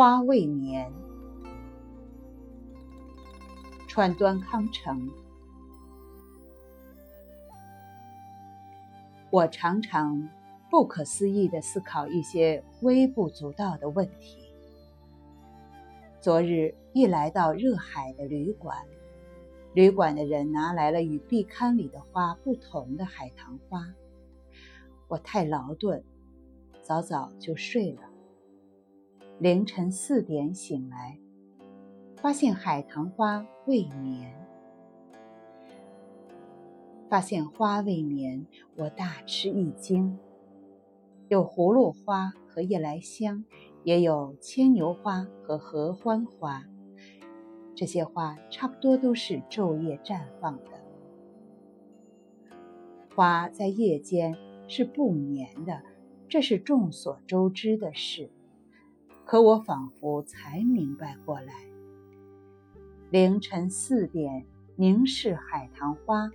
花未眠。川端康成。我常常不可思议的思考一些微不足道的问题。昨日一来到热海的旅馆，旅馆的人拿来了与壁龛里的花不同的海棠花。我太劳顿，早早就睡了。凌晨四点醒来，发现海棠花未眠。发现花未眠，我大吃一惊。有葫芦花和夜来香，也有牵牛花和合欢花。这些花差不多都是昼夜绽放的。花在夜间是不眠的，这是众所周知的事。可我仿佛才明白过来。凌晨四点凝视海棠花。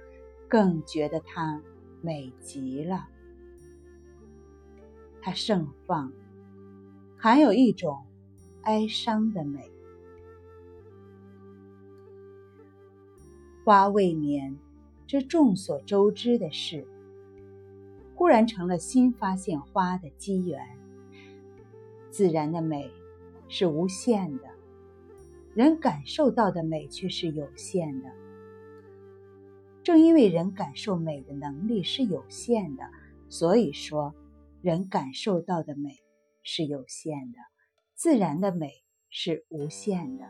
更觉得它美极了，它盛放，还有一种哀伤的美。花未眠，这众所周知的事，忽然成了新发现花的机缘。自然的美是无限的，人感受到的美却是有限的。正因为人感受美的能力是有限的，所以说，人感受到的美是有限的，自然的美是无限的。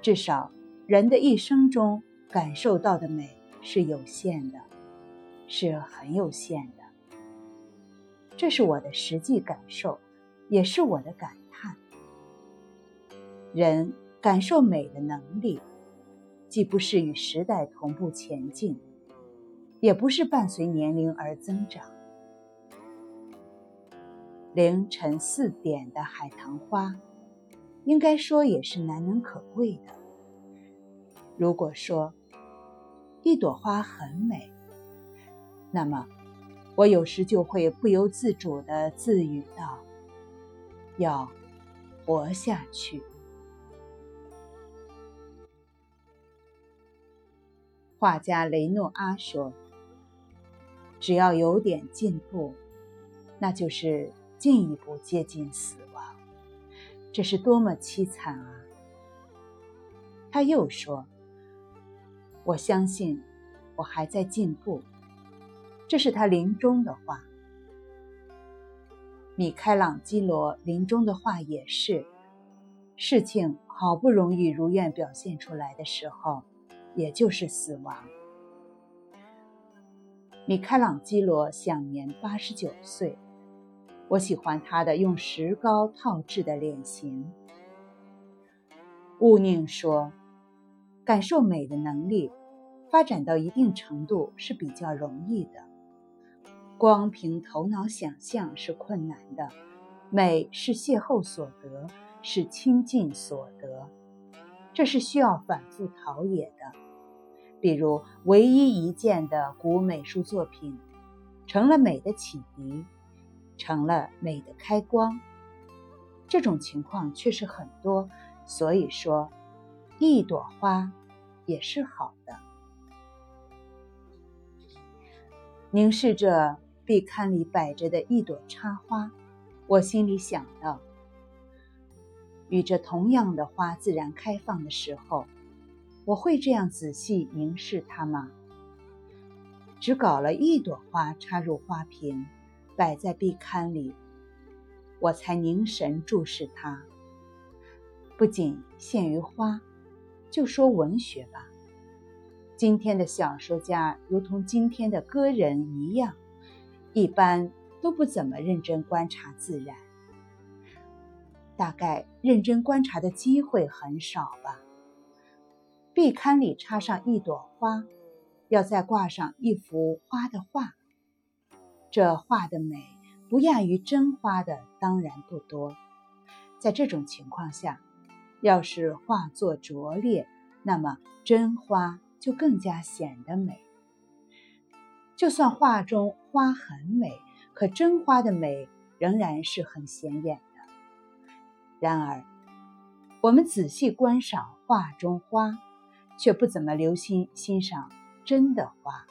至少，人的一生中感受到的美是有限的，是很有限的。这是我的实际感受，也是我的感叹。人感受美的能力。既不是与时代同步前进，也不是伴随年龄而增长。凌晨四点的海棠花，应该说也是难能可贵的。如果说一朵花很美，那么我有时就会不由自主的自语道：“要活下去。”画家雷诺阿说：“只要有点进步，那就是进一步接近死亡。这是多么凄惨啊！”他又说：“我相信我还在进步。”这是他临终的话。米开朗基罗临终的话也是：事情好不容易如愿表现出来的时候。也就是死亡。米开朗基罗享年八十九岁，我喜欢他的用石膏套制的脸型。勿宁说，感受美的能力发展到一定程度是比较容易的，光凭头脑想象是困难的。美是邂逅所得，是亲近所得，这是需要反复陶冶的。比如，唯一一件的古美术作品，成了美的启迪，成了美的开光。这种情况确实很多，所以说，一朵花也是好的。凝视着壁龛里摆着的一朵插花，我心里想到，与这同样的花自然开放的时候。我会这样仔细凝视它吗？只搞了一朵花插入花瓶，摆在壁龛里，我才凝神注视它。不仅限于花，就说文学吧。今天的小说家如同今天的歌人一样，一般都不怎么认真观察自然，大概认真观察的机会很少吧。壁龛里插上一朵花，要再挂上一幅花的画。这画的美不亚于真花的，当然不多。在这种情况下，要是画作拙劣，那么真花就更加显得美。就算画中花很美，可真花的美仍然是很显眼的。然而，我们仔细观赏画中花，却不怎么留心欣赏真的花。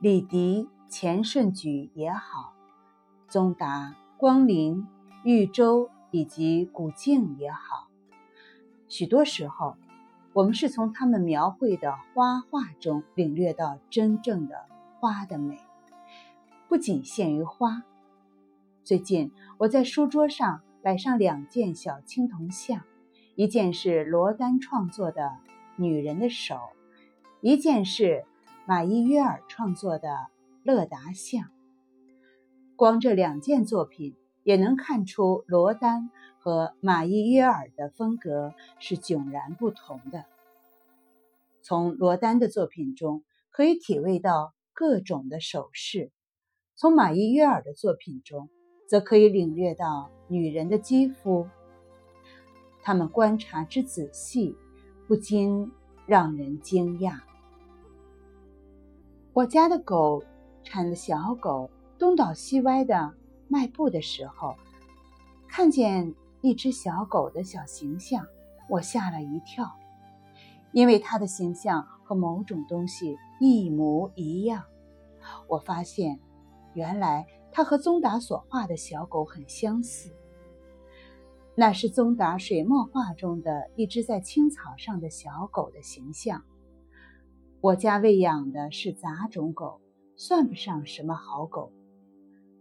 李迪、钱顺举也好，宗达、光临、豫州以及古镜也好，许多时候，我们是从他们描绘的花画中领略到真正的花的美，不仅限于花。最近，我在书桌上摆上两件小青铜像，一件是罗丹创作的女人的手，一件是。马伊约尔创作的《乐达像》，光这两件作品也能看出罗丹和马伊约尔的风格是迥然不同的。从罗丹的作品中可以体味到各种的手势，从马伊约尔的作品中则可以领略到女人的肌肤。他们观察之仔细，不禁让人惊讶。我家的狗产的小狗东倒西歪的迈步的时候，看见一只小狗的小形象，我吓了一跳，因为它的形象和某种东西一模一样。我发现，原来它和宗达所画的小狗很相似。那是宗达水墨画中的一只在青草上的小狗的形象。我家喂养的是杂种狗，算不上什么好狗，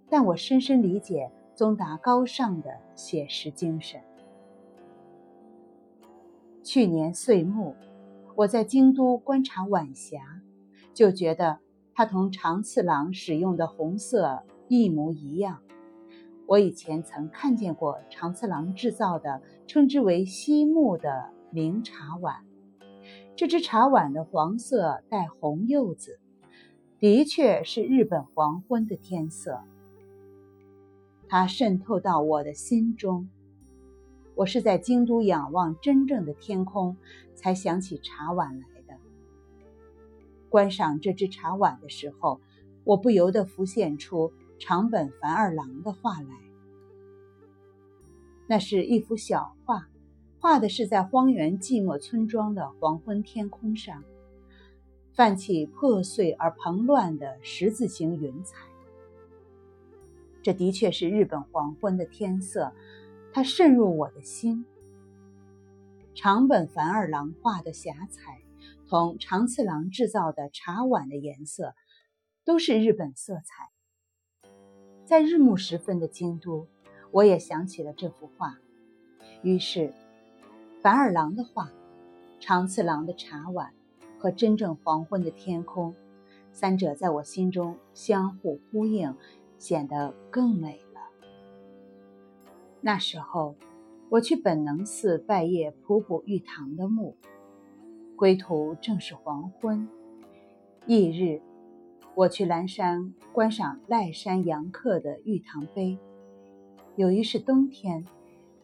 但我深深理解宗达高尚的写实精神。去年岁末，我在京都观察晚霞，就觉得它同长次郎使用的红色一模一样。我以前曾看见过长次郎制造的称之为西木的明茶碗。这只茶碗的黄色带红釉子，的确是日本黄昏的天色。它渗透到我的心中。我是在京都仰望真正的天空，才想起茶碗来的。观赏这只茶碗的时候，我不由得浮现出长本繁二郎的画来。那是一幅小画。画的是在荒原寂寞村庄的黄昏天空上，泛起破碎而蓬乱的十字形云彩。这的确是日本黄昏的天色，它渗入我的心。长本繁二郎画的霞彩，同长次郎制造的茶碗的颜色，都是日本色彩。在日暮时分的京都，我也想起了这幅画，于是。凡二郎的画，长次郎的茶碗和真正黄昏的天空，三者在我心中相互呼应，显得更美了。那时候，我去本能寺拜谒普普玉堂的墓，归途正是黄昏。翌日，我去蓝山观赏赖山杨客的玉堂碑。由于是冬天。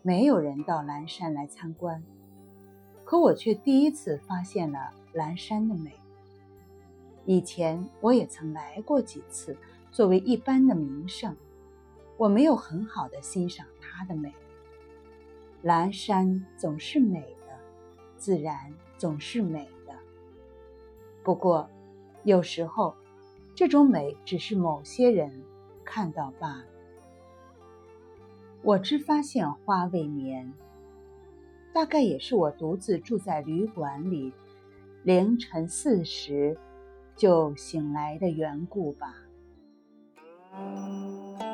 没有人到蓝山来参观，可我却第一次发现了蓝山的美。以前我也曾来过几次，作为一般的名胜，我没有很好的欣赏它的美。蓝山总是美的，自然总是美的。不过，有时候，这种美只是某些人看到罢了。我只发现花未眠，大概也是我独自住在旅馆里，凌晨四时就醒来的缘故吧。Thank you.